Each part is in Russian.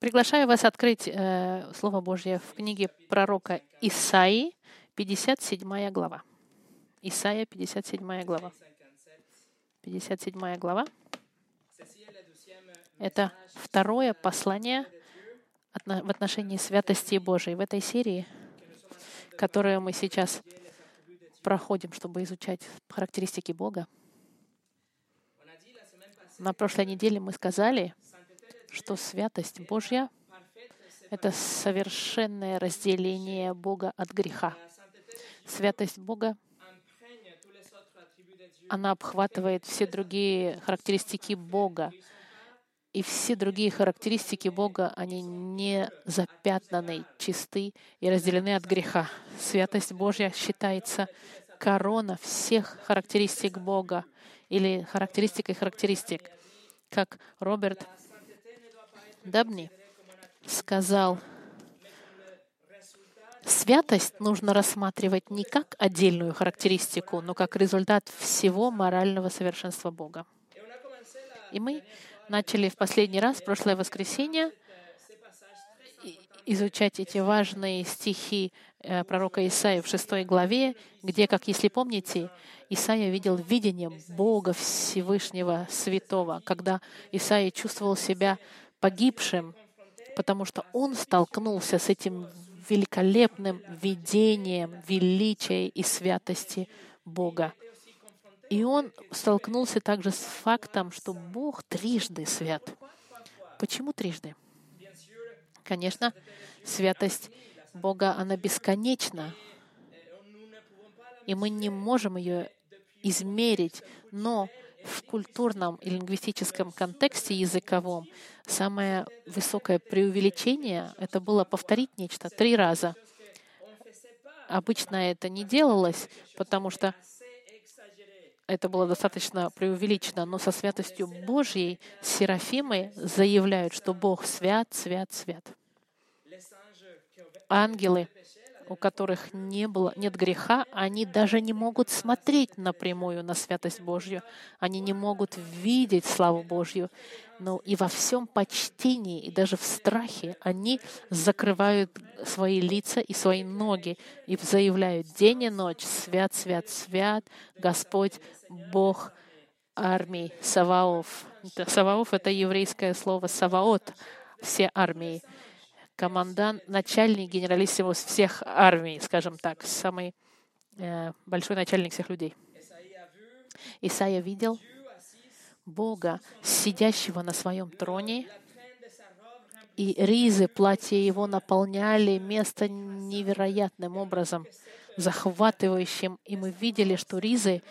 Приглашаю вас открыть э, Слово Божье в книге пророка Исаии, 57 глава. Исаия, 57 глава. 57 глава. Это второе послание в отношении святости Божией. В этой серии, которую мы сейчас проходим, чтобы изучать характеристики Бога, на прошлой неделе мы сказали, что святость Божья — это совершенное разделение Бога от греха. Святость Бога, она обхватывает все другие характеристики Бога. И все другие характеристики Бога, они не запятнаны, чисты и разделены от греха. Святость Божья считается корона всех характеристик Бога или характеристикой характеристик. Как Роберт Дабни сказал, святость нужно рассматривать не как отдельную характеристику, но как результат всего морального совершенства Бога. И мы начали в последний раз, в прошлое воскресенье, изучать эти важные стихи э, пророка Исаия в шестой главе, где, как если помните, Исаия видел видение Бога Всевышнего Святого, когда Исаия чувствовал себя погибшим, потому что он столкнулся с этим великолепным видением величия и святости Бога. И он столкнулся также с фактом, что Бог трижды свят. Почему трижды? Конечно, святость Бога, она бесконечна, и мы не можем ее измерить, но в культурном и лингвистическом контексте языковом самое высокое преувеличение — это было повторить нечто три раза. Обычно это не делалось, потому что это было достаточно преувеличено, но со святостью Божьей серафимы заявляют, что Бог свят, свят, свят. Ангелы — у которых не было, нет греха, они даже не могут смотреть напрямую на святость Божью. Они не могут видеть славу Божью. Но и во всем почтении, и даже в страхе они закрывают свои лица и свои ноги и заявляют день и ночь «Свят, свят, свят, Господь, Бог армии, Саваоф». Саваоф — это еврейское слово «саваот», все армии командант, начальник, генералиссимус всех армий, скажем так, самый э, большой начальник всех людей. Исаия видел Бога, сидящего на своем троне, и ризы платья его наполняли место невероятным образом, захватывающим. И мы видели, что ризы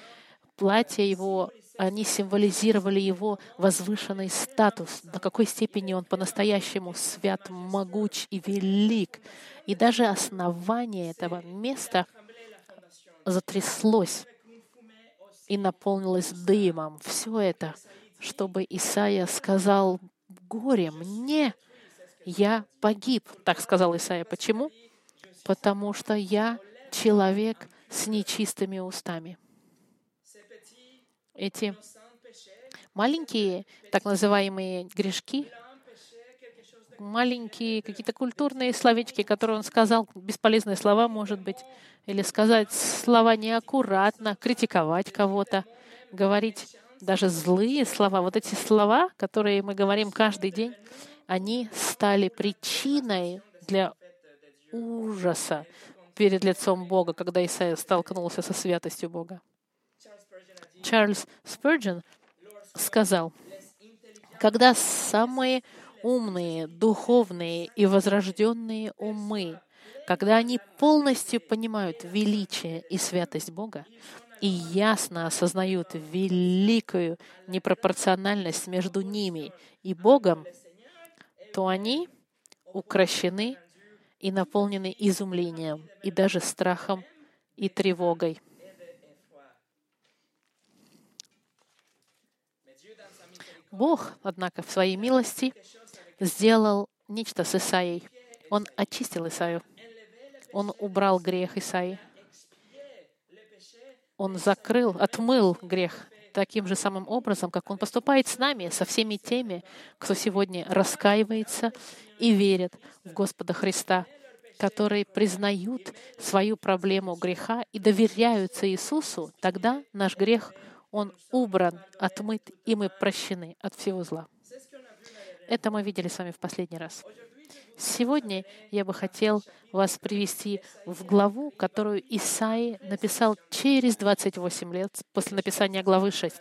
платья его они символизировали его возвышенный статус, до какой степени он по-настоящему свят, могуч и велик. И даже основание этого места затряслось и наполнилось дымом. Все это, чтобы Исаия сказал, «Горе мне, я погиб», так сказал Исаия. Почему? Потому что я человек с нечистыми устами эти маленькие так называемые грешки, маленькие какие-то культурные словечки, которые он сказал, бесполезные слова, может быть, или сказать слова неаккуратно, критиковать кого-то, говорить даже злые слова. Вот эти слова, которые мы говорим каждый день, они стали причиной для ужаса перед лицом Бога, когда Исаия столкнулся со святостью Бога. Чарльз Спurgeon сказал, когда самые умные, духовные и возрожденные умы, когда они полностью понимают величие и святость Бога и ясно осознают великую непропорциональность между ними и Богом, то они укращены и наполнены изумлением и даже страхом и тревогой. Бог, однако, в своей милости сделал нечто с Исаией. Он очистил Исаию. Он убрал грех Исаии. Он закрыл, отмыл грех таким же самым образом, как Он поступает с нами, со всеми теми, кто сегодня раскаивается и верит в Господа Христа, которые признают свою проблему греха и доверяются Иисусу, тогда наш грех, он убран, отмыт, и мы прощены от всего зла. Это мы видели с вами в последний раз. Сегодня я бы хотел вас привести в главу, которую Исаи написал через 28 лет после написания главы 6.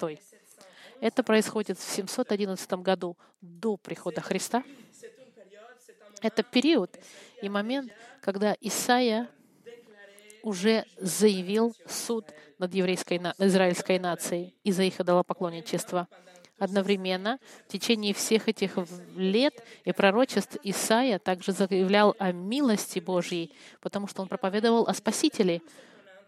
Это происходит в 711 году до прихода Христа. Это период и момент, когда Исаия уже заявил суд над еврейской, израильской нацией из-за их идолопоклонничества. Одновременно в течение всех этих лет и пророчеств Исаия также заявлял о милости Божьей, потому что он проповедовал о Спасителе.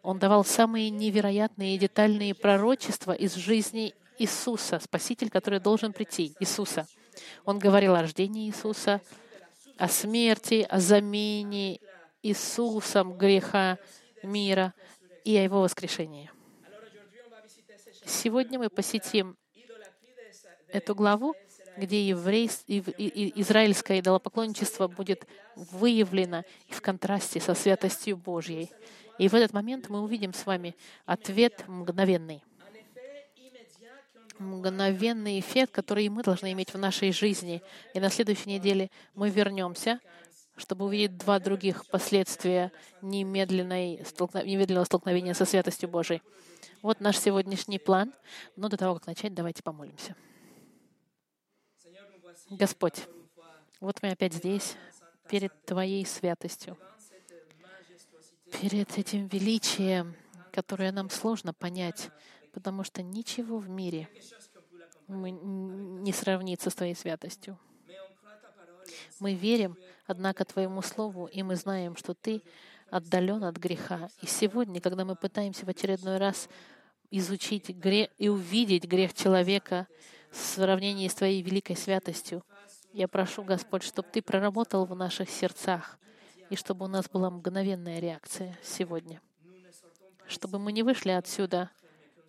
Он давал самые невероятные и детальные пророчества из жизни Иисуса, Спаситель, который должен прийти, Иисуса. Он говорил о рождении Иисуса, о смерти, о замене Иисусом греха мира и о Его воскрешении. Сегодня мы посетим эту главу, где еврей, израильское идолопоклонничество будет выявлено в контрасте со святостью Божьей. И в этот момент мы увидим с вами ответ мгновенный. Мгновенный эффект, который мы должны иметь в нашей жизни. И на следующей неделе мы вернемся, чтобы увидеть два других последствия немедленной, немедленного столкновения со святостью Божией. Вот наш сегодняшний план. Но до того, как начать, давайте помолимся. Господь, вот мы опять здесь, перед Твоей святостью, перед этим величием, которое нам сложно понять, потому что ничего в мире не сравнится с Твоей святостью. Мы верим, однако, Твоему Слову, и мы знаем, что Ты отдален от греха. И сегодня, когда мы пытаемся в очередной раз изучить грех и увидеть грех человека, в сравнении с Твоей великой святостью. Я прошу, Господь, чтобы Ты проработал в наших сердцах, и чтобы у нас была мгновенная реакция сегодня. Чтобы мы не вышли отсюда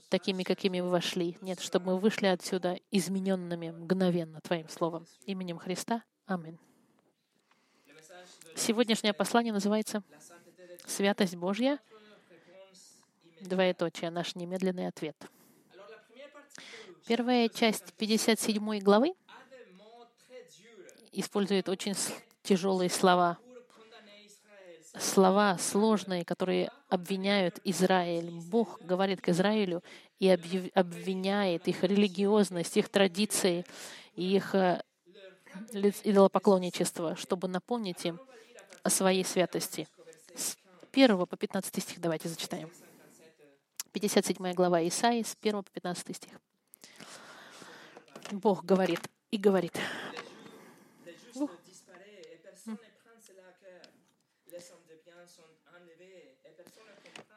такими, какими вы вошли. Нет, чтобы мы вышли отсюда измененными мгновенно Твоим Словом. Именем Христа. Аминь. Сегодняшнее послание называется «Святость Божья». Двоеточие. Наш немедленный ответ. Первая часть 57 главы использует очень тяжелые слова. Слова сложные, которые обвиняют Израиль. Бог говорит к Израилю и обвиняет их религиозность, их традиции, их идолопоклонничество, чтобы напомнить им о своей святости. С 1 по 15 стих давайте зачитаем. 57 глава Исаии, с 1 по 15 стих. Бог говорит и говорит.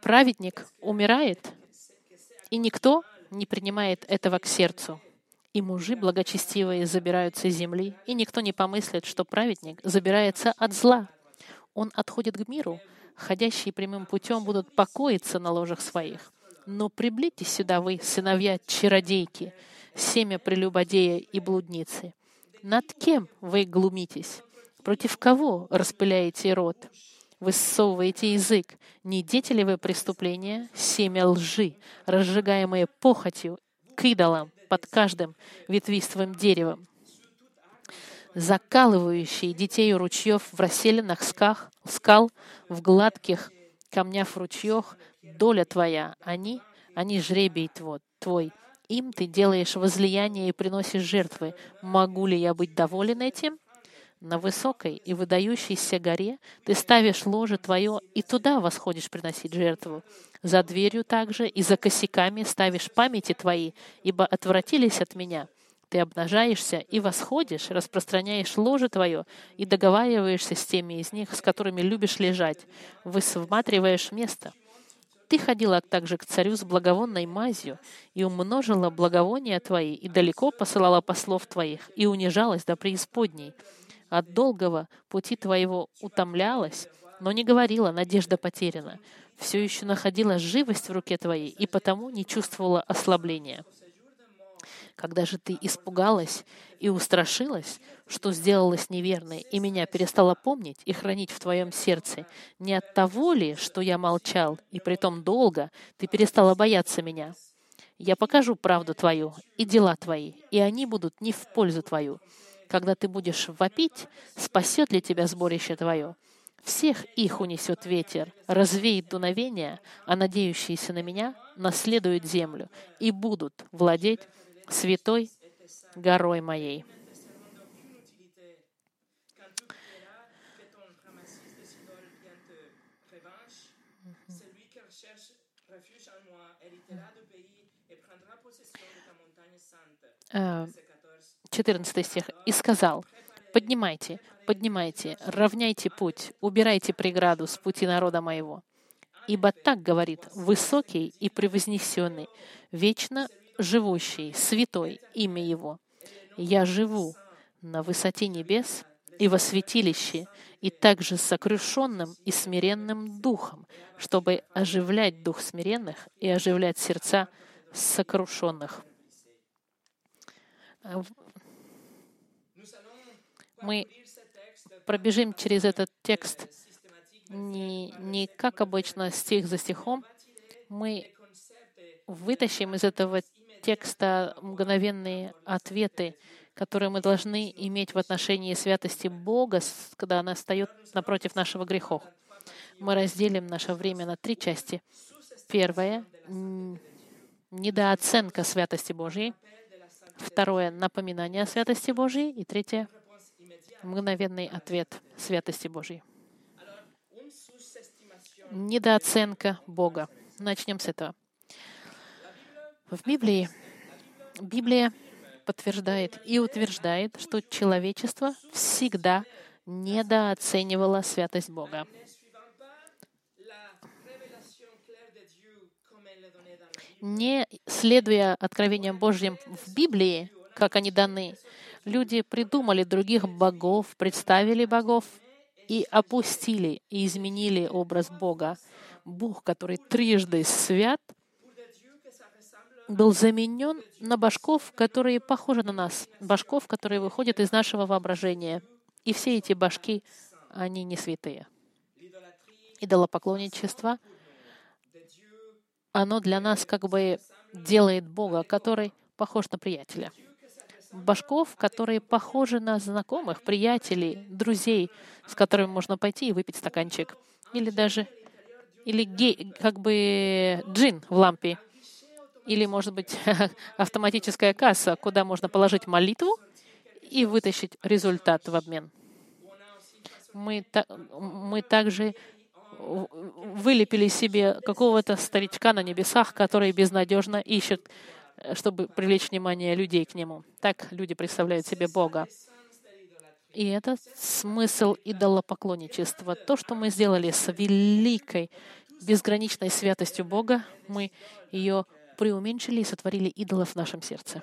Праведник умирает, и никто не принимает этого к сердцу. И мужи благочестивые забираются с земли, и никто не помыслит, что праведник забирается от зла. Он отходит к миру, ходящие прямым путем будут покоиться на ложах своих. Но приблитесь сюда вы, сыновья чародейки, семя прелюбодея и блудницы. Над кем вы глумитесь? Против кого распыляете рот? Высовываете язык. Не дети ли вы преступления, семя лжи, разжигаемые похотью к идолам под каждым ветвистым деревом? закалывающие детей у ручьев в расселенных сках, скал, в гладких камнях ручьев, доля твоя, они, они жребий твой, твой, им ты делаешь возлияние и приносишь жертвы. Могу ли я быть доволен этим? На высокой и выдающейся горе ты ставишь ложе твое, и туда восходишь приносить жертву. За дверью также и за косяками ставишь памяти твои, ибо отвратились от меня. Ты обнажаешься и восходишь, распространяешь ложе твое и договариваешься с теми из них, с которыми любишь лежать. Высматриваешь место — ты ходила также к царю с благовонной мазью и умножила благовония твои, и далеко посылала послов твоих, и унижалась до преисподней. От долгого пути твоего утомлялась, но не говорила, надежда потеряна. Все еще находила живость в руке твоей, и потому не чувствовала ослабления. Когда же ты испугалась и устрашилась, что сделалась неверной, и меня перестала помнить и хранить в твоем сердце, не от того ли, что я молчал, и притом долго, ты перестала бояться меня? Я покажу правду твою и дела твои, и они будут не в пользу твою. Когда ты будешь вопить, спасет ли тебя сборище твое? Всех их унесет ветер, развеет дуновение, а надеющиеся на меня наследуют землю и будут владеть святой горой моей. Uh, 14 стих, «И сказал, поднимайте, поднимайте, равняйте путь, убирайте преграду с пути народа моего. Ибо так говорит высокий и превознесенный, вечно живущий, святой имя Его. Я живу на высоте небес и во святилище, и также сокрушенным и смиренным духом, чтобы оживлять дух смиренных и оживлять сердца сокрушенных. Мы пробежим через этот текст не, не как обычно стих за стихом. Мы вытащим из этого текста мгновенные ответы, которые мы должны иметь в отношении святости Бога, когда она встает напротив нашего грехов. Мы разделим наше время на три части. Первое — недооценка святости Божьей. Второе — напоминание о святости Божьей. И третье — мгновенный ответ святости Божьей. Недооценка Бога. Начнем с этого. В Библии Библия подтверждает и утверждает, что человечество всегда недооценивало святость Бога. Не следуя откровениям Божьим в Библии, как они даны, Люди придумали других богов, представили богов и опустили и изменили образ Бога. Бог, который трижды свят, был заменен на башков, которые похожи на нас, башков, которые выходят из нашего воображения. И все эти башки, они не святые. Идолопоклонничество, оно для нас как бы делает Бога, который похож на приятеля башков, которые похожи на знакомых, приятелей, друзей, с которыми можно пойти и выпить стаканчик. Или даже или гей, как бы джин в лампе. Или, может быть, автоматическая касса, куда можно положить молитву и вытащить результат в обмен. Мы, та, мы также вылепили себе какого-то старичка на небесах, который безнадежно ищет чтобы привлечь внимание людей к Нему. Так люди представляют себе Бога. И это смысл идолопоклонничества. То, что мы сделали с великой, безграничной святостью Бога, мы ее преуменьшили и сотворили идолов в нашем сердце.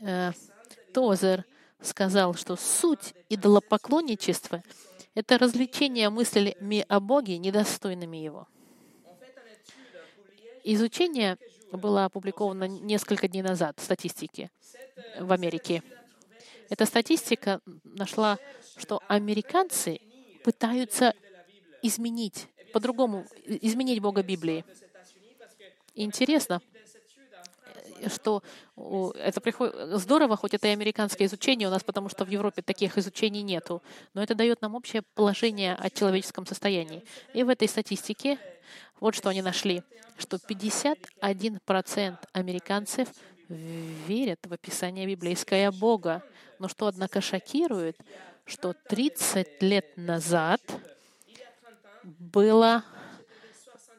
Э, Тозер сказал, что суть идолопоклонничества — это развлечение мыслями о Боге, недостойными Его. Изучение была опубликована несколько дней назад, статистики в Америке. Эта статистика нашла, что американцы пытаются изменить, по-другому, изменить Бога Библии. интересно, что это приходит здорово, хоть это и американское изучение у нас, потому что в Европе таких изучений нету, но это дает нам общее положение о человеческом состоянии. И в этой статистике вот что они нашли, что 51% американцев верят в описание библейское Бога. Но что, однако, шокирует, что 30 лет назад было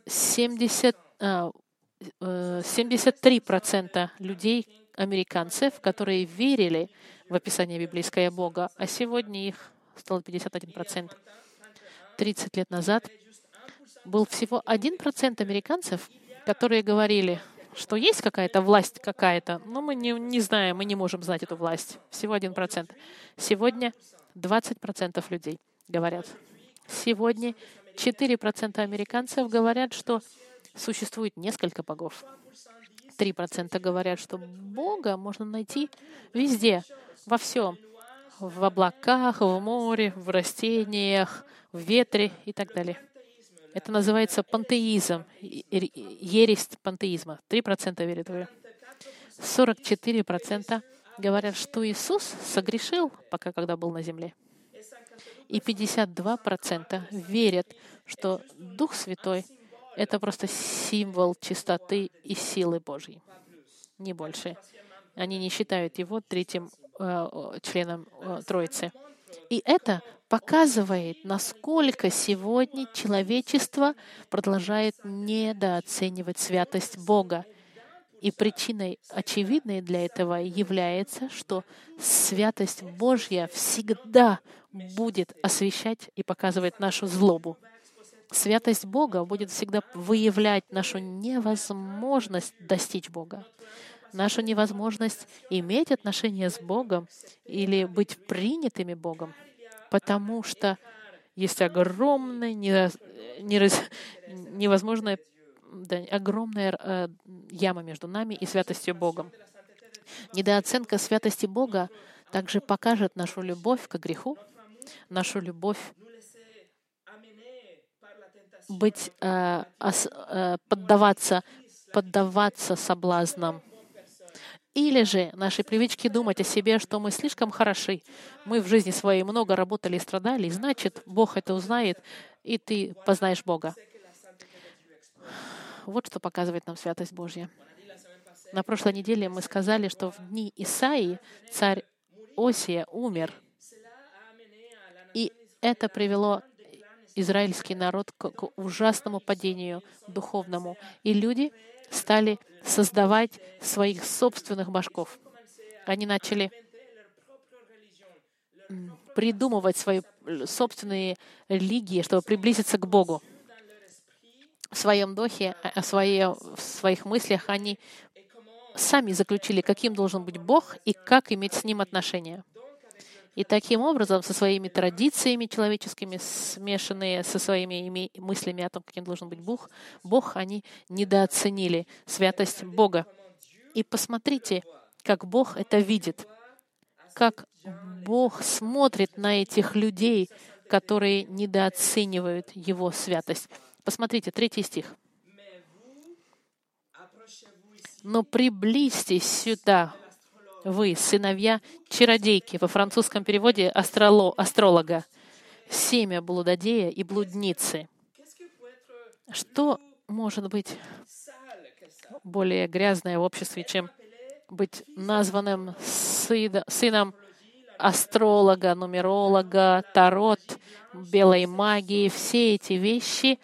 70, 73% а, э, людей, американцев, которые верили в описание библейское Бога, а сегодня их стало 51%. 30 лет назад был всего 1% американцев, которые говорили, что есть какая-то власть какая-то, но мы не, не знаем, мы не можем знать эту власть. Всего 1%. Сегодня 20% людей говорят. Сегодня 4% американцев говорят, что существует несколько богов. 3% говорят, что Бога можно найти везде, во всем. В облаках, в море, в растениях, в ветре и так далее. Это называется пантеизм, ересь пантеизма. 3% верят в это. 44% говорят, что Иисус согрешил, пока когда был на земле. И 52% верят, что Дух Святой — это просто символ чистоты и силы Божьей, не больше. Они не считают его третьим э, членом э, Троицы. И это показывает, насколько сегодня человечество продолжает недооценивать святость Бога. И причиной очевидной для этого является, что святость Божья всегда будет освещать и показывать нашу злобу. Святость Бога будет всегда выявлять нашу невозможность достичь Бога, нашу невозможность иметь отношения с Богом или быть принятыми Богом, потому что есть огромная, невозможная, да, огромная э, яма между нами и святостью Богом. Недооценка святости Бога также покажет нашу любовь к греху, нашу любовь быть, э, ос, э, поддаваться, поддаваться соблазнам. Или же наши привычки думать о себе, что мы слишком хороши, мы в жизни своей много работали и страдали, значит, Бог это узнает, и ты познаешь Бога. Вот что показывает нам святость Божья. На прошлой неделе мы сказали, что в дни Исаии царь Осия умер. И это привело израильский народ к, ужасному падению духовному. И люди стали создавать своих собственных башков. Они начали придумывать свои собственные религии, чтобы приблизиться к Богу. В своем духе, о своей, в своих мыслях они сами заключили, каким должен быть Бог и как иметь с Ним отношения. И таким образом, со своими традициями человеческими, смешанные со своими мыслями о том, каким должен быть Бог, Бог, они недооценили святость Бога. И посмотрите, как Бог это видит, как Бог смотрит на этих людей, которые недооценивают Его святость. Посмотрите, третий стих. «Но приблизьтесь сюда, вы, сыновья чародейки, во французском переводе астроло, астролога, семя блудодея и блудницы. Что может быть более грязное в обществе, чем быть названным сыном астролога, нумеролога, тарот, белой магии, все эти вещи,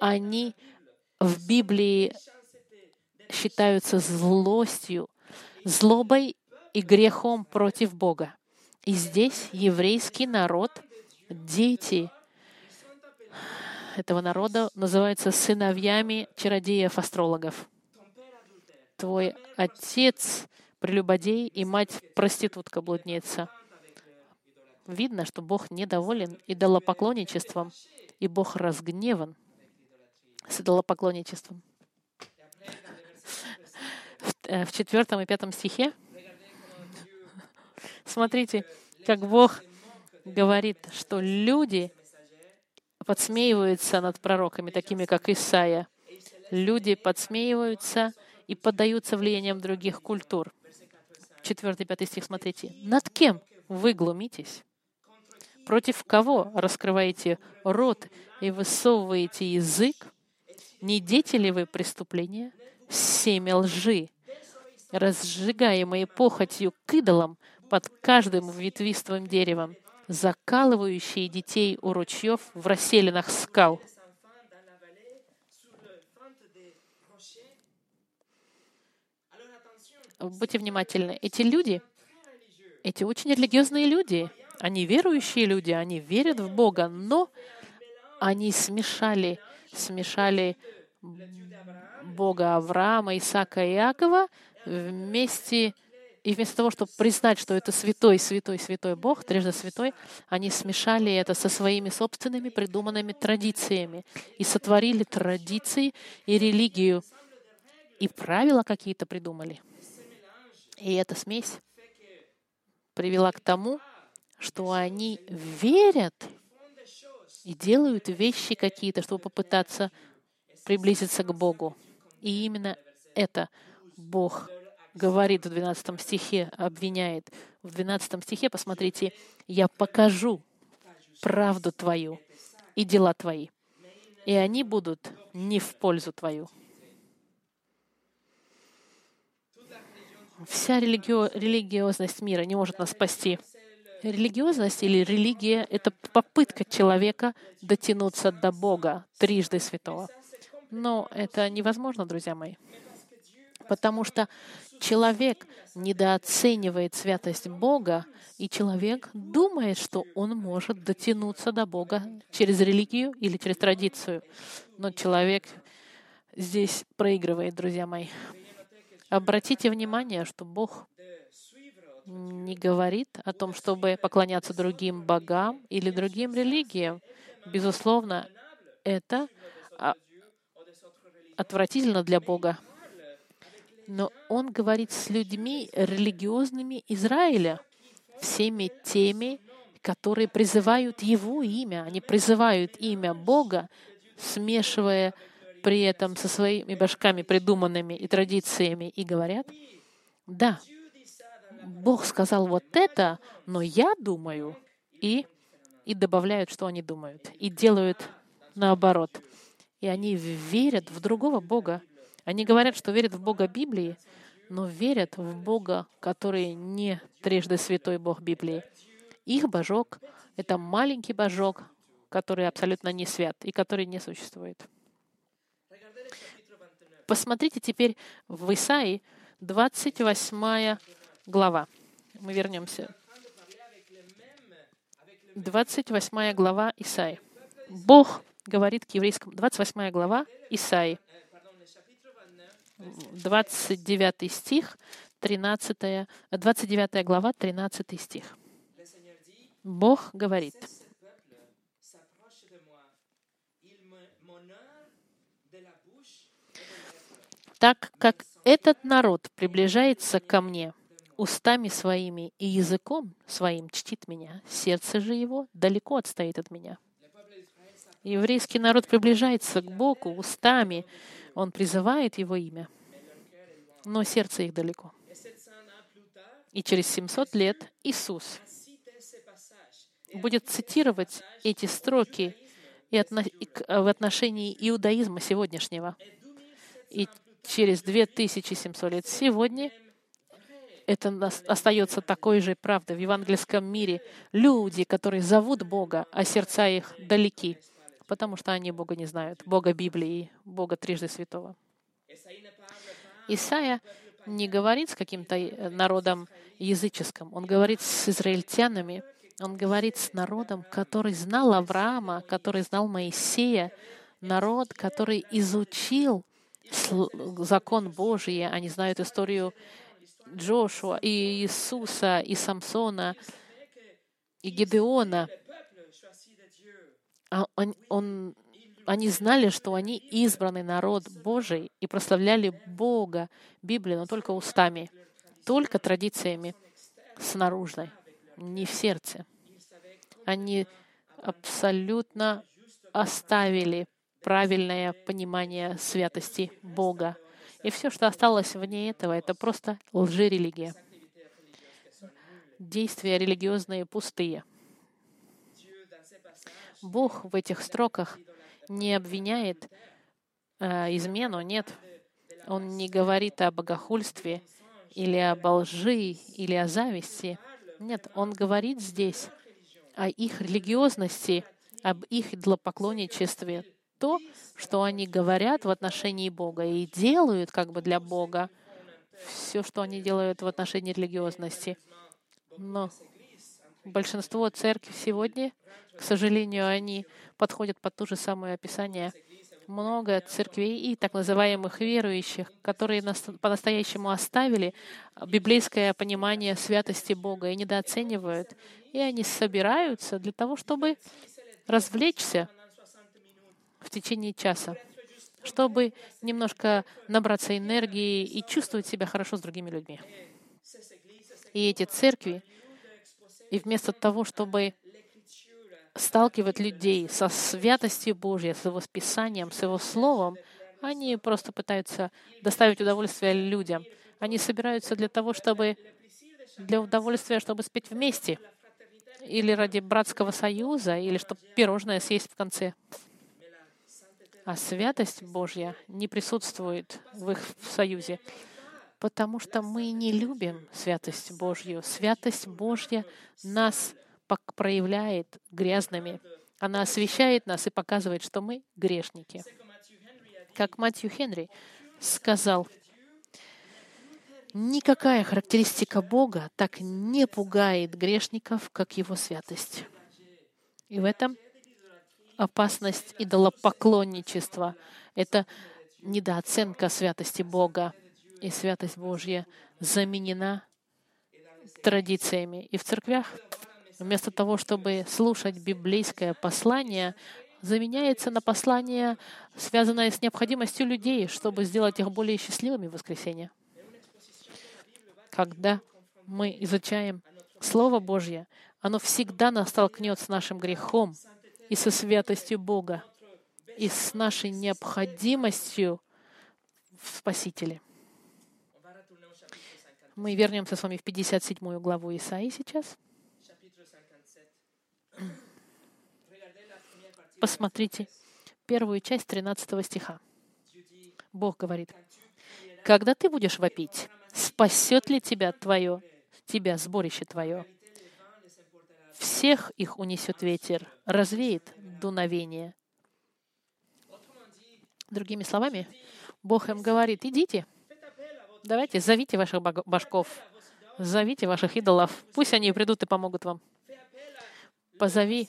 они в Библии считаются злостью, злобой и грехом против Бога. И здесь еврейский народ, дети этого народа называются сыновьями чародеев-астрологов. Твой отец прелюбодей и мать проститутка-блудница. Видно, что Бог недоволен идолопоклонничеством, и Бог разгневан с идолопоклонничеством. Э, в четвертом и пятом стихе. Смотрите, как Бог говорит, что люди подсмеиваются над пророками, такими как Исаия. Люди подсмеиваются и поддаются влиянием других культур. Четвертый, пятый стих, смотрите. «Над кем вы глумитесь? Против кого раскрываете рот и высовываете язык? Не дети ли вы преступления? Семя лжи разжигаемые похотью к идолам под каждым ветвистым деревом, закалывающие детей у ручьев в расселенных скал. Будьте внимательны. Эти люди, эти очень религиозные люди, они верующие люди, они верят в Бога, но они смешали, смешали Бога Авраама, Исаака и Иакова вместе и вместо того, чтобы признать, что это святой, святой, святой Бог, трижды святой, они смешали это со своими собственными придуманными традициями и сотворили традиции и религию, и правила какие-то придумали. И эта смесь привела к тому, что они верят и делают вещи какие-то, чтобы попытаться приблизиться к Богу. И именно это Бог говорит в 12 стихе, обвиняет. В 12 стихе, посмотрите, «Я покажу правду твою и дела твои, и они будут не в пользу твою». Вся религио- религиозность мира не может нас спасти. Религиозность или религия — это попытка человека дотянуться до Бога, трижды святого. Но это невозможно, друзья мои, потому что человек недооценивает святость Бога, и человек думает, что он может дотянуться до Бога через религию или через традицию. Но человек здесь проигрывает, друзья мои. Обратите внимание, что Бог не говорит о том, чтобы поклоняться другим богам или другим религиям. Безусловно, это а, отвратительно для Бога. Но Он говорит с людьми религиозными Израиля, всеми теми, которые призывают Его имя. Они призывают имя Бога, смешивая при этом со своими башками придуманными и традициями, и говорят, да, Бог сказал вот это, но я думаю, и, и добавляют, что они думают, и делают наоборот. И они верят в другого Бога. Они говорят, что верят в Бога Библии, но верят в Бога, который не трижды святой Бог Библии. Их божок — это маленький божок, который абсолютно не свят и который не существует. Посмотрите теперь в Исаии 28 глава. Мы вернемся. 28 глава Исаи. Бог говорит к еврейскому. 28 глава Исаи. 29 стих, 13, 29 глава, 13 стих. Бог говорит, так как этот народ приближается ко мне устами своими и языком своим чтит меня, сердце же его далеко отстоит от меня. Еврейский народ приближается к Богу устами, он призывает Его имя, но сердце их далеко. И через 700 лет Иисус будет цитировать эти строки и в отношении иудаизма сегодняшнего. И через 2700 лет сегодня это остается такой же правдой в евангельском мире. Люди, которые зовут Бога, а сердца их далеки, потому что они Бога не знают, Бога Библии, Бога трижды святого. Исаия не говорит с каким-то э, народом языческим, он говорит с израильтянами, он говорит с народом, который знал Авраама, который знал Моисея, народ, который изучил закон Божий, они знают историю Джошуа, и Иисуса, и Самсона, и Гедеона. А он, он, они знали, что они избранный народ Божий и прославляли Бога, Библию, но только устами, только традициями снаружи, не в сердце. Они абсолютно оставили правильное понимание святости Бога. И все, что осталось вне этого, это просто лжерелигия. Действия религиозные пустые. Бог в этих строках не обвиняет э, измену, нет. Он не говорит о богохульстве или об лжи или о зависти. Нет, он говорит здесь о их религиозности, об их идлопоклонничестве, то, что они говорят в отношении Бога и делают как бы для Бога, все, что они делают в отношении религиозности. Но большинство церкви сегодня, к сожалению, они подходят под то же самое описание. Много церквей и так называемых верующих, которые по-настоящему оставили библейское понимание святости Бога и недооценивают. И они собираются для того, чтобы развлечься в течение часа, чтобы немножко набраться энергии и чувствовать себя хорошо с другими людьми. И эти церкви, и вместо того, чтобы сталкивать людей со святостью Божьей, с Его Писанием, с Его Словом, они просто пытаются доставить удовольствие людям. Они собираются для того, чтобы для удовольствия, чтобы спеть вместе, или ради братского союза, или чтобы пирожное съесть в конце. А святость Божья не присутствует в их союзе, потому что мы не любим святость Божью. Святость Божья нас проявляет грязными. Она освещает нас и показывает, что мы грешники. Как Матью Хенри сказал, никакая характеристика Бога так не пугает грешников, как Его святость. И в этом опасность идолопоклонничества. Это недооценка святости Бога. И святость Божья заменена традициями. И в церквях вместо того, чтобы слушать библейское послание, заменяется на послание, связанное с необходимостью людей, чтобы сделать их более счастливыми в воскресенье. Когда мы изучаем Слово Божье, оно всегда нас столкнет с нашим грехом и со святостью Бога, и с нашей необходимостью в Спасителе. Мы вернемся с вами в 57 главу Исаии сейчас. Посмотрите первую часть 13 стиха. Бог говорит, «Когда ты будешь вопить, спасет ли тебя твое, тебя сборище твое? Всех их унесет ветер, развеет дуновение». Другими словами, Бог им говорит, идите, давайте, зовите ваших башков, зовите ваших идолов, пусть они придут и помогут вам. Позови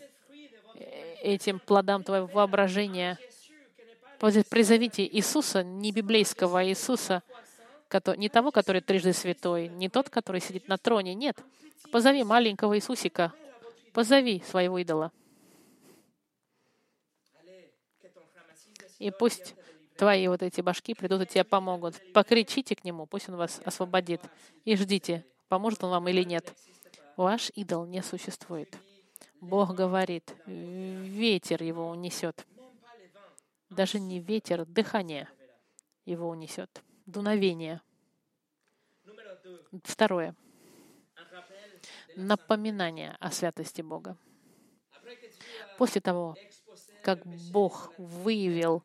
этим плодам твоего воображения. Призовите Иисуса, не библейского Иисуса, не того, который трижды святой, не тот, который сидит на троне. Нет. Позови маленького Иисусика. Позови своего идола. И пусть твои вот эти башки придут и тебе помогут. Покричите к нему, пусть он вас освободит. И ждите, поможет он вам или нет. Ваш идол не существует. Бог говорит, ветер его унесет. Даже не ветер, дыхание его унесет. Дуновение. Второе. Напоминание о святости Бога. После того, как Бог выявил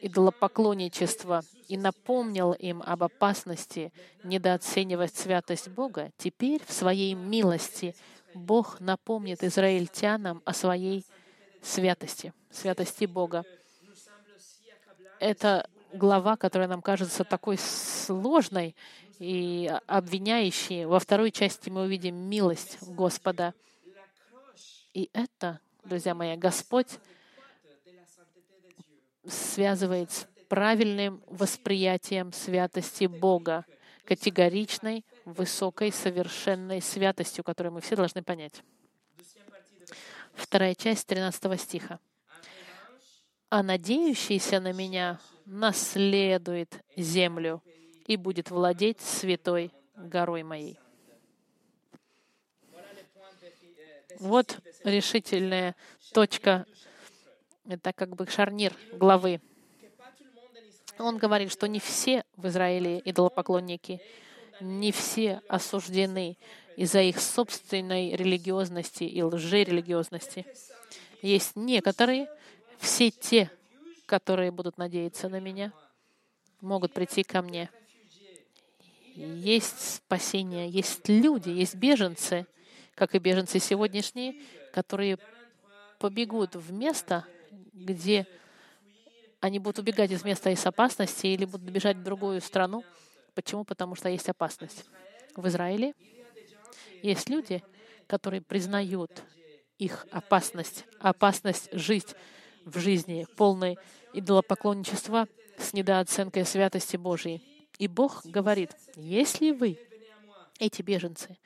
идолопоклонничество и напомнил им об опасности недооценивать святость Бога, теперь в своей милости Бог напомнит израильтянам о своей святости, святости Бога. Это глава, которая нам кажется такой сложной и обвиняющей. Во второй части мы увидим милость Господа. И это, друзья мои, Господь связывает с правильным восприятием святости Бога, категоричной, высокой, совершенной святостью, которую мы все должны понять. Вторая часть 13 стиха. «А надеющийся на меня наследует землю и будет владеть святой горой моей». Вот решительная точка, это как бы шарнир главы. Он говорит, что не все в Израиле идолопоклонники, не все осуждены из-за их собственной религиозности и лжерелигиозности. Есть некоторые, все те, которые будут надеяться на меня, могут прийти ко мне. Есть спасение, есть люди, есть беженцы, как и беженцы сегодняшние, которые побегут в место, где они будут убегать из места из опасности или будут бежать в другую страну, Почему? Потому что есть опасность. В Израиле есть люди, которые признают их опасность, опасность жить в жизни полной идолопоклонничества с недооценкой святости Божьей. И Бог говорит, если вы, эти беженцы,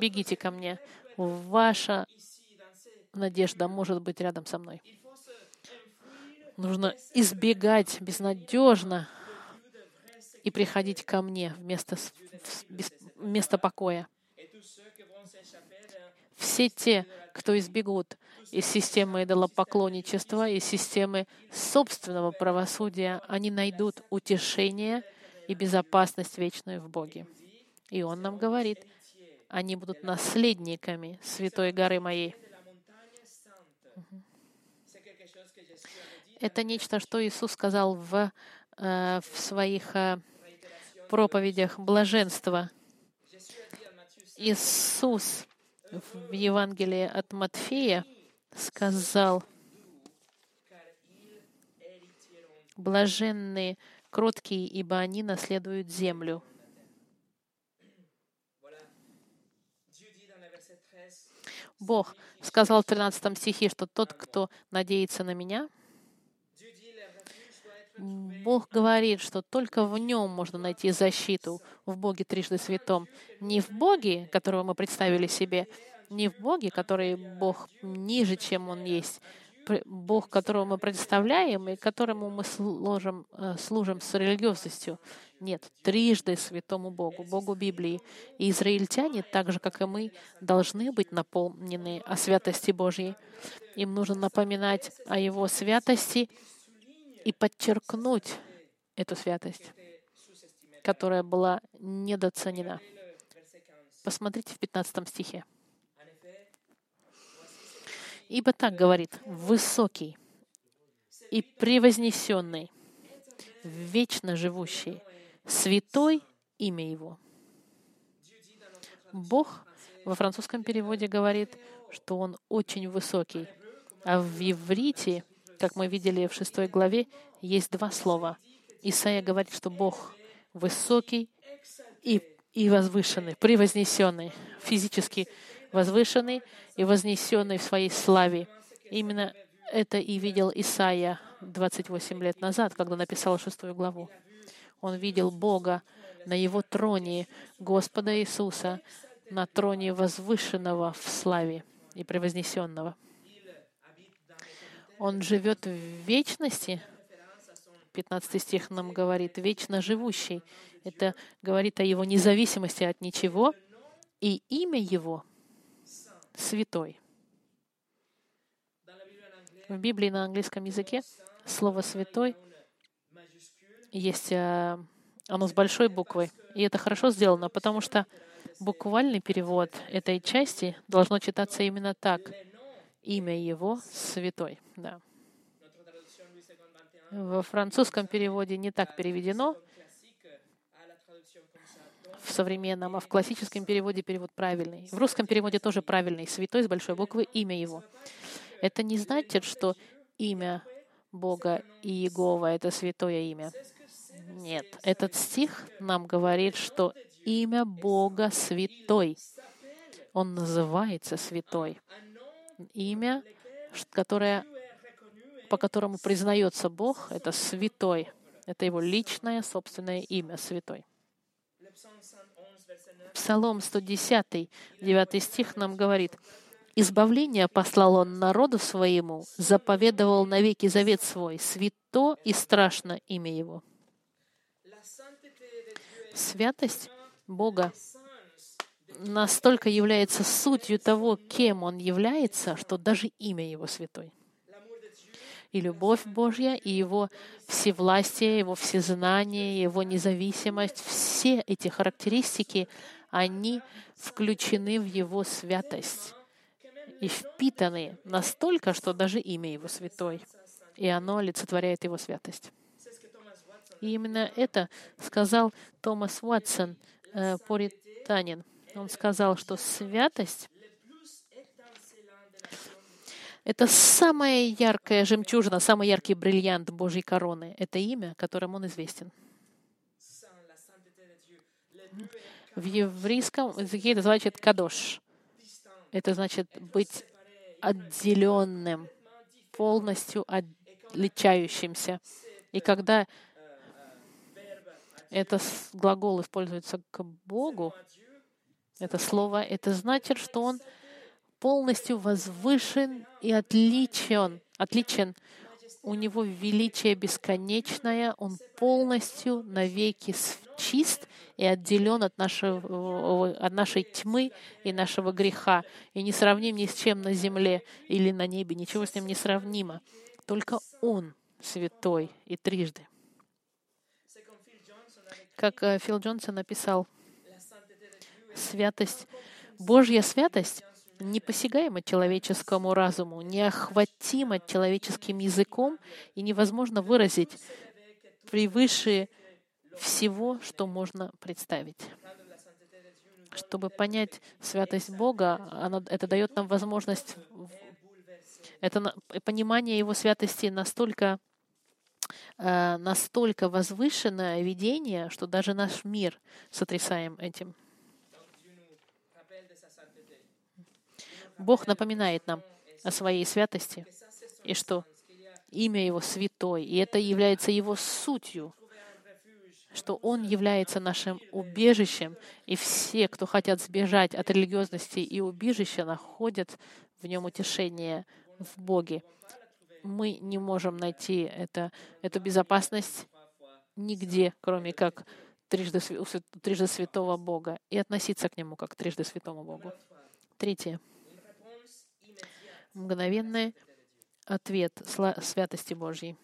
бегите ко мне, ваша надежда может быть рядом со мной. Нужно избегать безнадежно и приходить ко мне вместо, вместо покоя. Все те, кто избегут из системы идолопоклонничества, из системы собственного правосудия, они найдут утешение и безопасность вечную в Боге. И Он нам говорит, они будут наследниками Святой горы моей. Это нечто, что Иисус сказал в, э, в своих э, проповедях блаженства. Иисус в Евангелии от Матфея сказал, «Блаженные кроткие, ибо они наследуют землю». Бог сказал в 13 стихе, что тот, кто надеется на меня, Бог говорит, что только в нем можно найти защиту, в Боге трижды святом. Не в Боге, которого мы представили себе, не в Боге, который Бог ниже, чем Он есть, Бог, которого мы представляем и которому мы служим, э, служим с религиозностью. Нет, трижды святому Богу, Богу Библии. И израильтяне, так же, как и мы, должны быть наполнены о святости Божьей. Им нужно напоминать о Его святости и подчеркнуть эту святость, которая была недооценена. Посмотрите в 15 стихе. Ибо так говорит, высокий и превознесенный, вечно живущий, святой имя Его. Бог во французском переводе говорит, что Он очень высокий, а в иврите, как мы видели в шестой главе, есть два слова. Исаия говорит, что Бог высокий и, и возвышенный, превознесенный, физически возвышенный и вознесенный в своей славе. Именно это и видел Исаия 28 лет назад, когда написал шестую главу. Он видел Бога на его троне, Господа Иисуса, на троне возвышенного в славе и превознесенного. Он живет в вечности. 15 стих нам говорит, вечно живущий. Это говорит о его независимости от ничего, и имя его святой. В Библии на английском языке слово «святой» есть, э, оно с большой буквой. И это хорошо сделано, потому что буквальный перевод этой части должно читаться именно так. Имя его святой. Да. Во французском переводе не так переведено, в современном, а в классическом переводе перевод правильный. В русском переводе тоже правильный. Святой с большой буквы, имя его. Это не значит, что имя Бога и Иегова — это святое имя. Нет, этот стих нам говорит, что имя Бога святой. Он называется святой. Имя, которое, по которому признается Бог, это святой. Это его личное собственное имя, святой. Псалом 110, 9 стих нам говорит, «Избавление послал он народу своему, заповедовал навеки завет свой, свято и страшно имя его». Святость Бога настолько является сутью того, кем Он является, что даже имя Его святой. И любовь Божья, и Его всевластие, Его всезнание, Его независимость, все эти характеристики, они включены в Его святость и впитаны настолько, что даже имя Его святой, и оно олицетворяет Его святость. И именно это сказал Томас Уотсон, э, поританин. Он сказал, что святость — это самая яркая жемчужина, самый яркий бриллиант Божьей короны. Это имя, которым он известен. В еврейском языке это значит «кадош». Это значит быть отделенным, полностью отличающимся. И когда этот глагол используется к Богу, это слово, это значит, что он полностью возвышен и отличен, отличен У Него величие бесконечное, Он полностью навеки чист и отделен от, нашего, от нашей тьмы и нашего греха, и не сравним ни с чем на земле или на небе, ничего с Ним не сравнимо. Только Он святой и трижды. Как э, Фил Джонсон написал, святость, Божья святость непосягаема человеческому разуму, неохватима человеческим языком и невозможно выразить превыше всего, что можно представить. Чтобы понять святость Бога, она, это дает нам возможность, это понимание Его святости настолько Э, настолько возвышенное видение, что даже наш мир сотрясаем этим. Бог напоминает нам о своей святости, и что имя Его святой, и это является Его сутью, что Он является нашим убежищем, и все, кто хотят сбежать от религиозности и убежища, находят в нем утешение в Боге мы не можем найти это, эту безопасность нигде, кроме как трижды, трижды святого Бога, и относиться к Нему как к трижды святому Богу. Третье. Мгновенный ответ святости Божьей.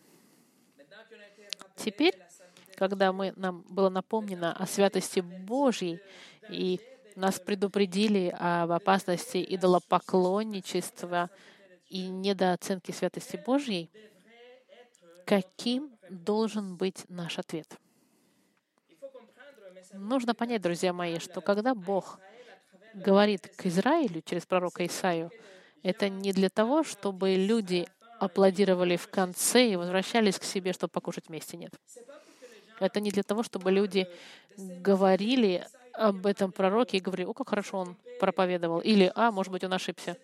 Теперь, когда мы, нам было напомнено о святости Божьей, и нас предупредили об опасности идолопоклонничества, и недооценки святости Божьей, каким должен быть наш ответ? Нужно понять, друзья мои, что когда Бог говорит к Израилю через пророка Исаию, это не для того, чтобы люди аплодировали в конце и возвращались к себе, чтобы покушать вместе. Нет. Это не для того, чтобы люди говорили об этом пророке и говорили, о, как хорошо он проповедовал, или, а, может быть, он ошибся.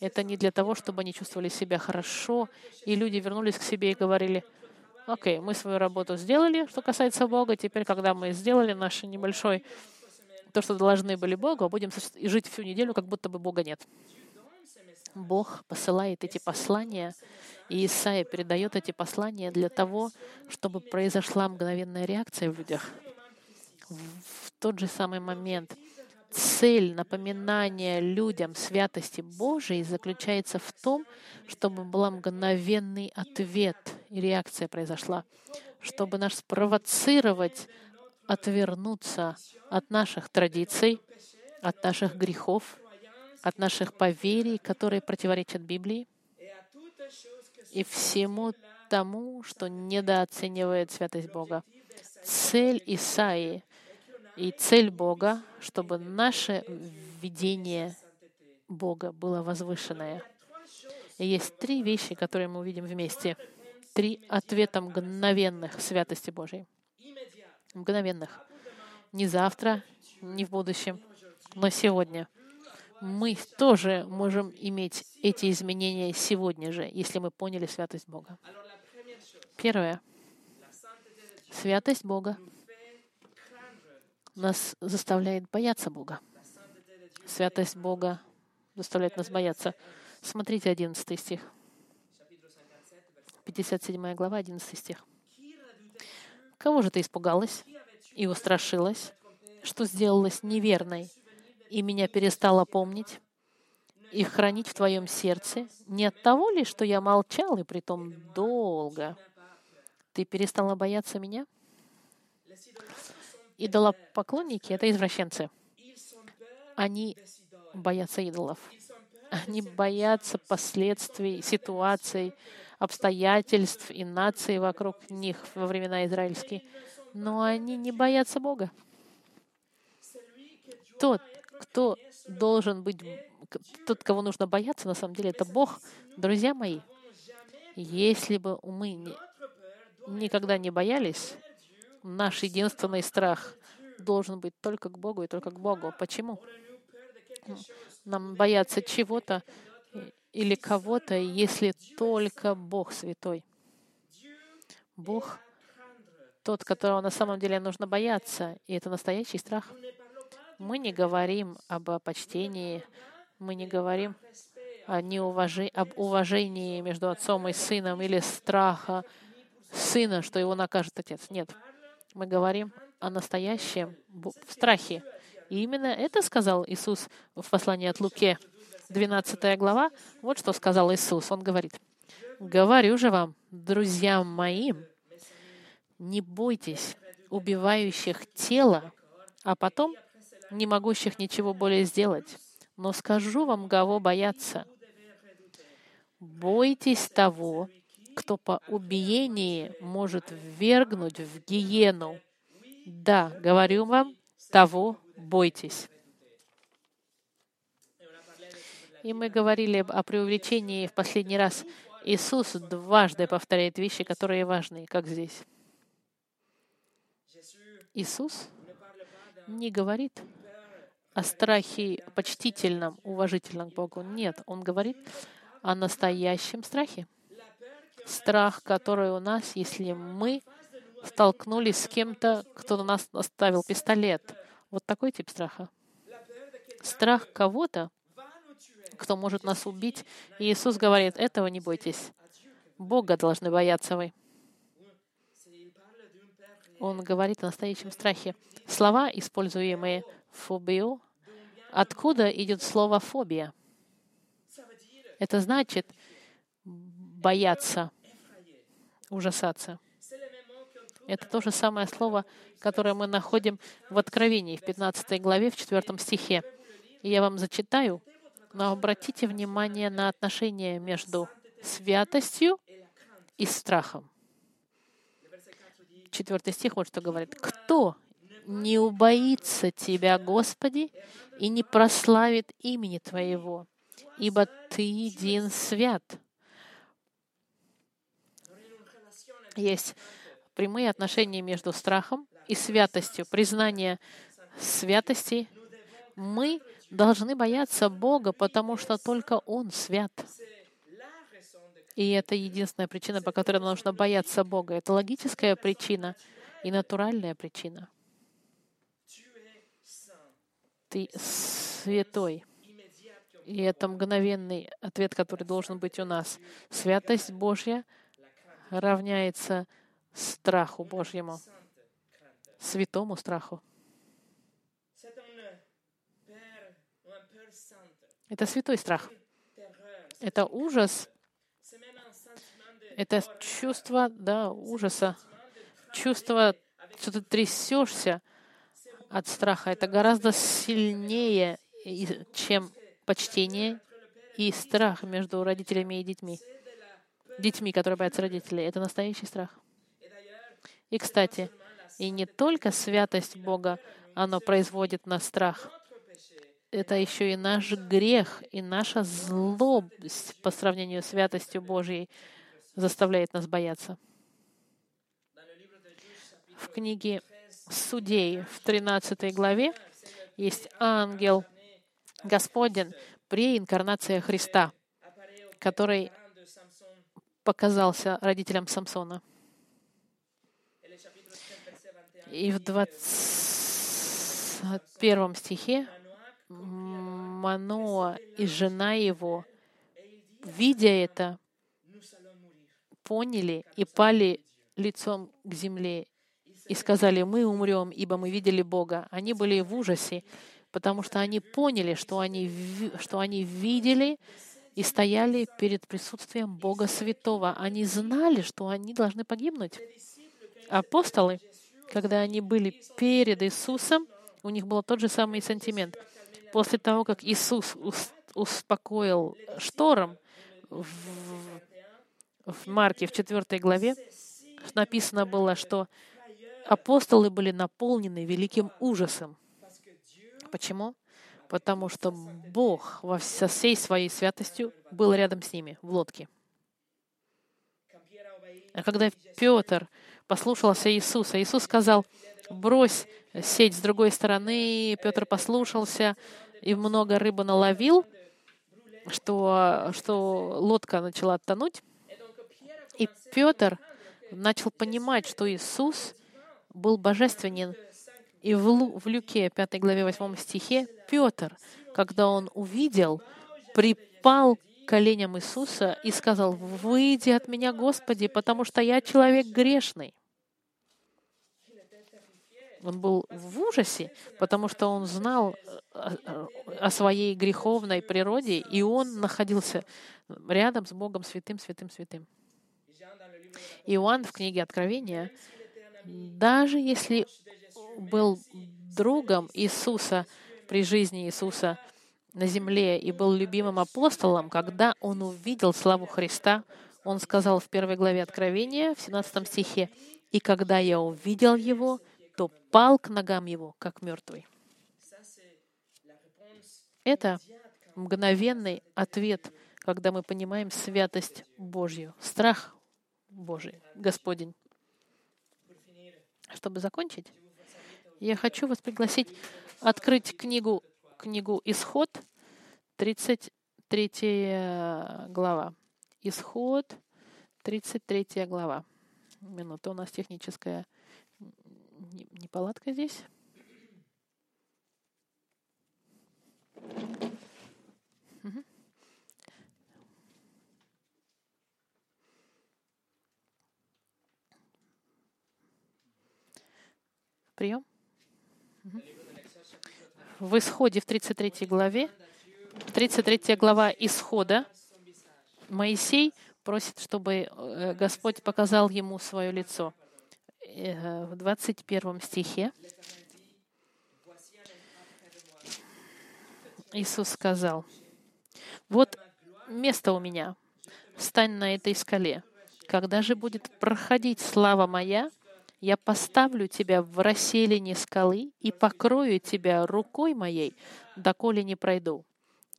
Это не для того, чтобы они чувствовали себя хорошо, и люди вернулись к себе и говорили, окей, мы свою работу сделали, что касается Бога, теперь, когда мы сделали наш небольшой, то, что должны были Богу, будем жить всю неделю, как будто бы Бога нет. Бог посылает эти послания, и Исаия передает эти послания для того, чтобы произошла мгновенная реакция в людях. В тот же самый момент — цель напоминания людям святости Божией заключается в том, чтобы был мгновенный ответ и реакция произошла, чтобы нас спровоцировать отвернуться от наших традиций, от наших грехов, от наших поверий, которые противоречат Библии, и всему тому, что недооценивает святость Бога. Цель Исаии и цель Бога, чтобы наше видение Бога было возвышенное. И есть три вещи, которые мы увидим вместе. Три ответа мгновенных святости Божьей. Мгновенных. Не завтра, не в будущем, но сегодня. Мы тоже можем иметь эти изменения сегодня же, если мы поняли святость Бога. Первое. Святость Бога нас заставляет бояться Бога. Святость Бога заставляет нас бояться. Смотрите 11 стих. 57 глава, 11 стих. Кого же ты испугалась и устрашилась, что сделалась неверной, и меня перестала помнить и хранить в твоем сердце? Не от того ли, что я молчал, и притом долго? Ты перестала бояться меня? Идолопоклонники — это извращенцы. Они боятся идолов. Они боятся последствий, ситуаций, обстоятельств и наций вокруг них во времена израильские. Но они не боятся Бога. Тот, кто должен быть, тот, кого нужно бояться, на самом деле, это Бог. Друзья мои, если бы мы никогда не боялись, наш единственный страх должен быть только к Богу и только к Богу. Почему? Нам бояться чего-то или кого-то, если только Бог святой. Бог тот, которого на самом деле нужно бояться, и это настоящий страх. Мы не говорим об почтении, мы не говорим о неуважи... об уважении между отцом и сыном или страха сына, что его накажет отец. Нет. Мы говорим о настоящем страхе. И именно это сказал Иисус в послании от Луке, 12 глава. Вот что сказал Иисус. Он говорит, «Говорю же вам, друзьям моим, не бойтесь убивающих тело, а потом не могущих ничего более сделать. Но скажу вам, кого бояться. Бойтесь того, кто по убиении может ввергнуть в гиену. Да, говорю вам, того бойтесь. И мы говорили о преувеличении в последний раз. Иисус дважды повторяет вещи, которые важны, как здесь. Иисус не говорит о страхе почтительном, уважительном к Богу. Нет, Он говорит о настоящем страхе. Страх, который у нас, если мы столкнулись с кем-то, кто на нас оставил пистолет. Вот такой тип страха. Страх кого-то, кто может нас убить. И Иисус говорит, этого не бойтесь. Бога должны бояться вы. Он говорит о настоящем страхе. Слова, используемые фобию, откуда идет слово фобия? Это значит бояться, ужасаться. Это то же самое слово, которое мы находим в Откровении, в 15 главе, в 4 стихе. И я вам зачитаю, но обратите внимание на отношение между святостью и страхом. Четвертый стих вот что говорит. «Кто не убоится Тебя, Господи, и не прославит имени Твоего, ибо Ты един свят». Есть прямые отношения между страхом и святостью, признание святости. Мы должны бояться Бога, потому что только Он свят. И это единственная причина, по которой нам нужно бояться Бога. Это логическая причина и натуральная причина. Ты святой. И это мгновенный ответ, который должен быть у нас. Святость Божья равняется страху Божьему, святому страху. Это святой страх. Это ужас. Это чувство да, ужаса. Чувство, что ты трясешься от страха. Это гораздо сильнее, чем почтение и страх между родителями и детьми. Детьми, которые боятся родителей. Это настоящий страх. И, кстати, и не только святость Бога, оно производит на страх. Это еще и наш грех, и наша злость по сравнению с святостью Божьей заставляет нас бояться. В книге Судей в 13 главе есть ангел Господень при инкарнации Христа, который показался родителям Самсона. И в 21 стихе Маноа и жена его, видя это, поняли и пали лицом к земле и сказали, мы умрем, ибо мы видели Бога. Они были в ужасе, потому что они поняли, что они, что они видели и стояли перед присутствием Бога Святого. Они знали, что они должны погибнуть. Апостолы когда они были перед Иисусом, у них был тот же самый сантимент. После того, как Иисус успокоил шторм в, в Марке, в 4 главе, написано было, что апостолы были наполнены великим ужасом. Почему? Потому что Бог во всей своей святостью был рядом с ними в лодке. А когда Петр послушался Иисуса. Иисус сказал, брось сеть с другой стороны. Петр послушался и много рыбы наловил, что, что лодка начала тонуть. И Петр начал понимать, что Иисус был божественен. И в, Лу, в Люке, 5 главе, 8 стихе, Петр, когда он увидел, припал коленям Иисуса и сказал, «Выйди от меня, Господи, потому что я человек грешный». Он был в ужасе, потому что он знал о своей греховной природе, и он находился рядом с Богом святым, святым, святым. Иоанн в книге Откровения, даже если был другом Иисуса при жизни Иисуса на земле и был любимым апостолом, когда он увидел славу Христа, он сказал в первой главе Откровения, в 17 стихе, «И когда я увидел его, то пал к ногам его, как мертвый». Это мгновенный ответ, когда мы понимаем святость Божью, страх Божий, Господень. Чтобы закончить, я хочу вас пригласить открыть книгу, книгу «Исход», 33 глава. «Исход», 33 глава. Минута, у нас техническая неполадка здесь. Прием. В Исходе, в 33 главе, 33 глава Исхода, Моисей просит, чтобы э, Господь показал ему свое лицо. Э, в 21 стихе Иисус сказал, «Вот место у меня, встань на этой скале. Когда же будет проходить слава моя, я поставлю тебя в расселине скалы и покрою тебя рукой моей, доколе не пройду.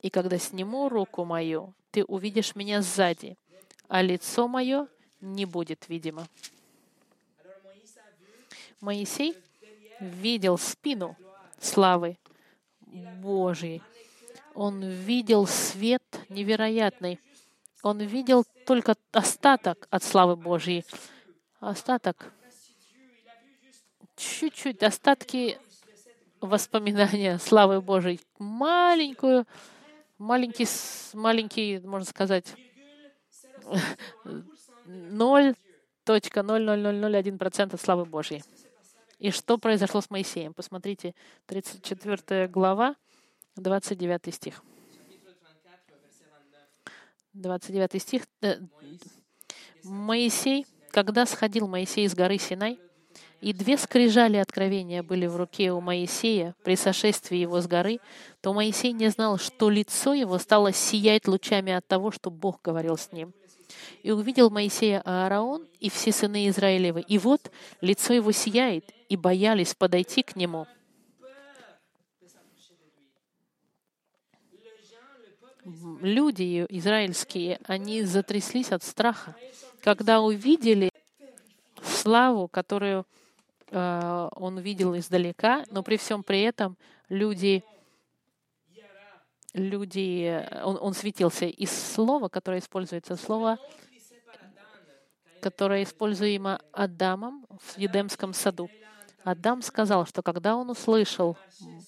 И когда сниму руку мою, ты увидишь меня сзади, а лицо мое не будет видимо. Моисей видел спину славы Божьей. Он видел свет невероятный. Он видел только остаток от славы Божьей. Остаток чуть-чуть остатки воспоминания славы Божией, маленькую, маленький, маленький, можно сказать, 0.00001% славы Божьей. И что произошло с Моисеем? Посмотрите, 34 глава, 29 стих. 29 стих. Э, Моисей, когда сходил Моисей с горы Синай, и две скрижали откровения были в руке у Моисея при сошествии его с горы, то Моисей не знал, что лицо его стало сиять лучами от того, что Бог говорил с ним. И увидел Моисея Аараон и все сыны Израилевы. И вот лицо его сияет, и боялись подойти к нему. Люди израильские, они затряслись от страха, когда увидели славу, которую Э, он видел издалека, но при всем при этом люди, люди, он, он светился из слова, которое используется, слово, которое используемо Адамом в Едемском саду. Адам сказал, что когда он услышал,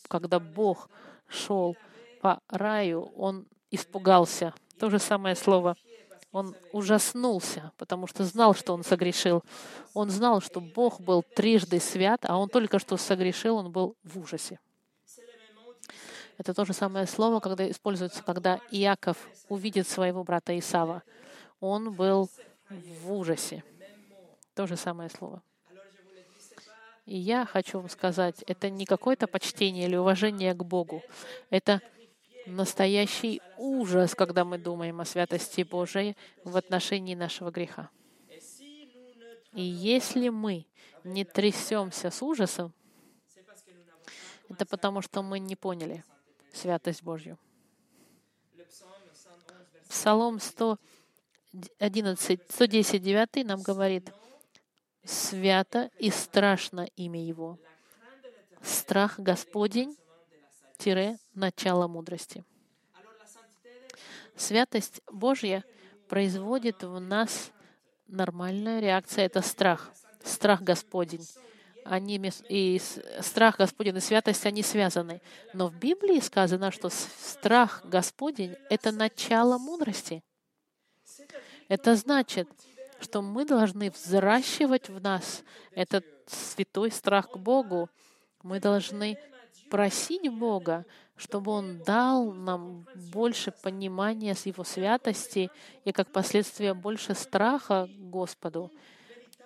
когда Бог шел по раю, он испугался. То же самое слово — он ужаснулся, потому что знал, что он согрешил. Он знал, что Бог был трижды свят, а он только что согрешил, он был в ужасе. Это то же самое слово, когда используется, когда Иаков увидит своего брата Исава. Он был в ужасе. То же самое слово. И я хочу вам сказать, это не какое-то почтение или уважение к Богу. Это настоящий ужас, когда мы думаем о святости Божией в отношении нашего греха. И если мы не трясемся с ужасом, это потому, что мы не поняли святость Божью. Псалом 111, 110, 9 нам говорит, «Свято и страшно имя Его. Страх Господень начало мудрости. Святость Божья производит в нас нормальная реакция — это страх. Страх Господень. они, и страх Господень и святость, они связаны. Но в Библии сказано, что страх Господень — это начало мудрости. Это значит, что мы должны взращивать в нас этот святой страх к Богу. Мы должны просить Бога, чтобы Он дал нам больше понимания с Его святости и, как последствие, больше страха Господу,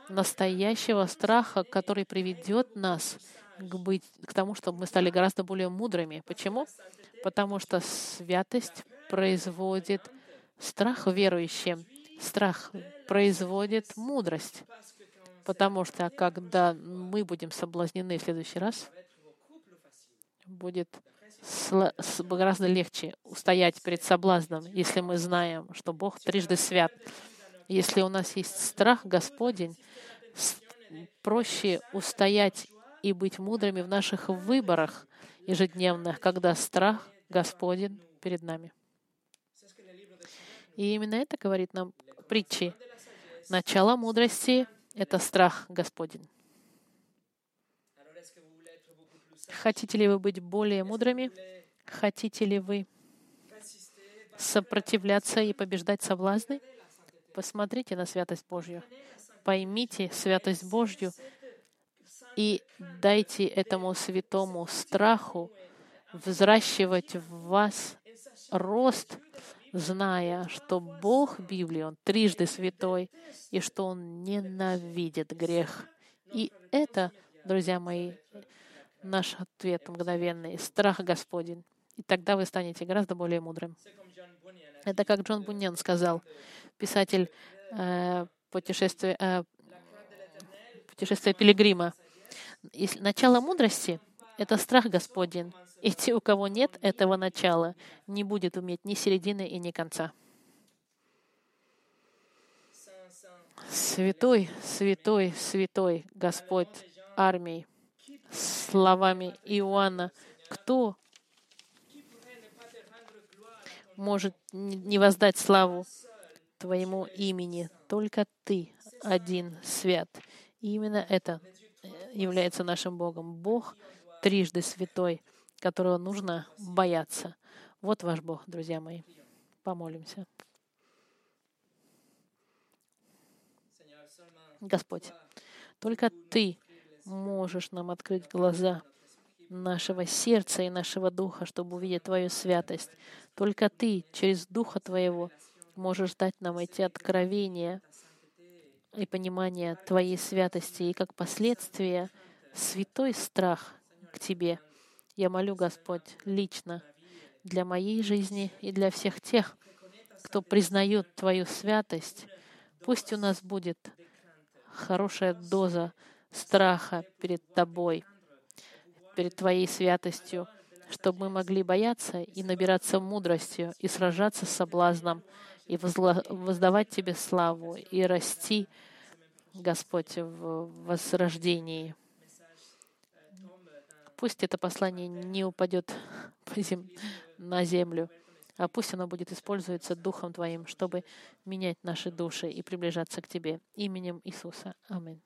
настоящего страха, который приведет нас к, быть, к тому, чтобы мы стали гораздо более мудрыми. Почему? Потому что святость производит страх верующим. Страх производит мудрость. Потому что когда мы будем соблазнены в следующий раз, будет гораздо легче устоять перед соблазном, если мы знаем, что Бог трижды свят. Если у нас есть страх Господень, проще устоять и быть мудрыми в наших выборах ежедневных, когда страх Господень перед нами. И именно это говорит нам притчи. Начало мудрости — это страх Господень. Хотите ли вы быть более мудрыми? Хотите ли вы сопротивляться и побеждать соблазны? Посмотрите на святость Божью. Поймите святость Божью и дайте этому святому страху взращивать в вас рост, зная, что Бог Библии, Он трижды святой, и что Он ненавидит грех. И это, друзья мои, наш ответ мгновенный — страх Господень. И тогда вы станете гораздо более мудрым. Это как Джон Буньян сказал, писатель э, путешествия, э, путешествия Пилигрима. Начало мудрости — это страх Господень. И те, у кого нет этого начала, не будет уметь ни середины и ни конца. Святой, святой, святой Господь армии словами Иоанна, кто может не воздать славу Твоему имени? Только Ты один свят. И именно это э, является нашим Богом. Бог трижды святой, которого нужно бояться. Вот ваш Бог, друзья мои. Помолимся. Господь, только Ты можешь нам открыть глаза нашего сердца и нашего духа, чтобы увидеть Твою святость. Только Ты через Духа Твоего можешь дать нам эти откровения и понимание Твоей святости, и как последствие святой страх к Тебе. Я молю, Господь, лично для моей жизни и для всех тех, кто признает Твою святость. Пусть у нас будет хорошая доза страха перед Тобой, перед Твоей святостью, чтобы мы могли бояться и набираться мудростью, и сражаться с соблазном, и воздавать Тебе славу, и расти, Господь, в возрождении. Пусть это послание не упадет на землю, а пусть оно будет использоваться Духом Твоим, чтобы менять наши души и приближаться к Тебе. Именем Иисуса. Аминь.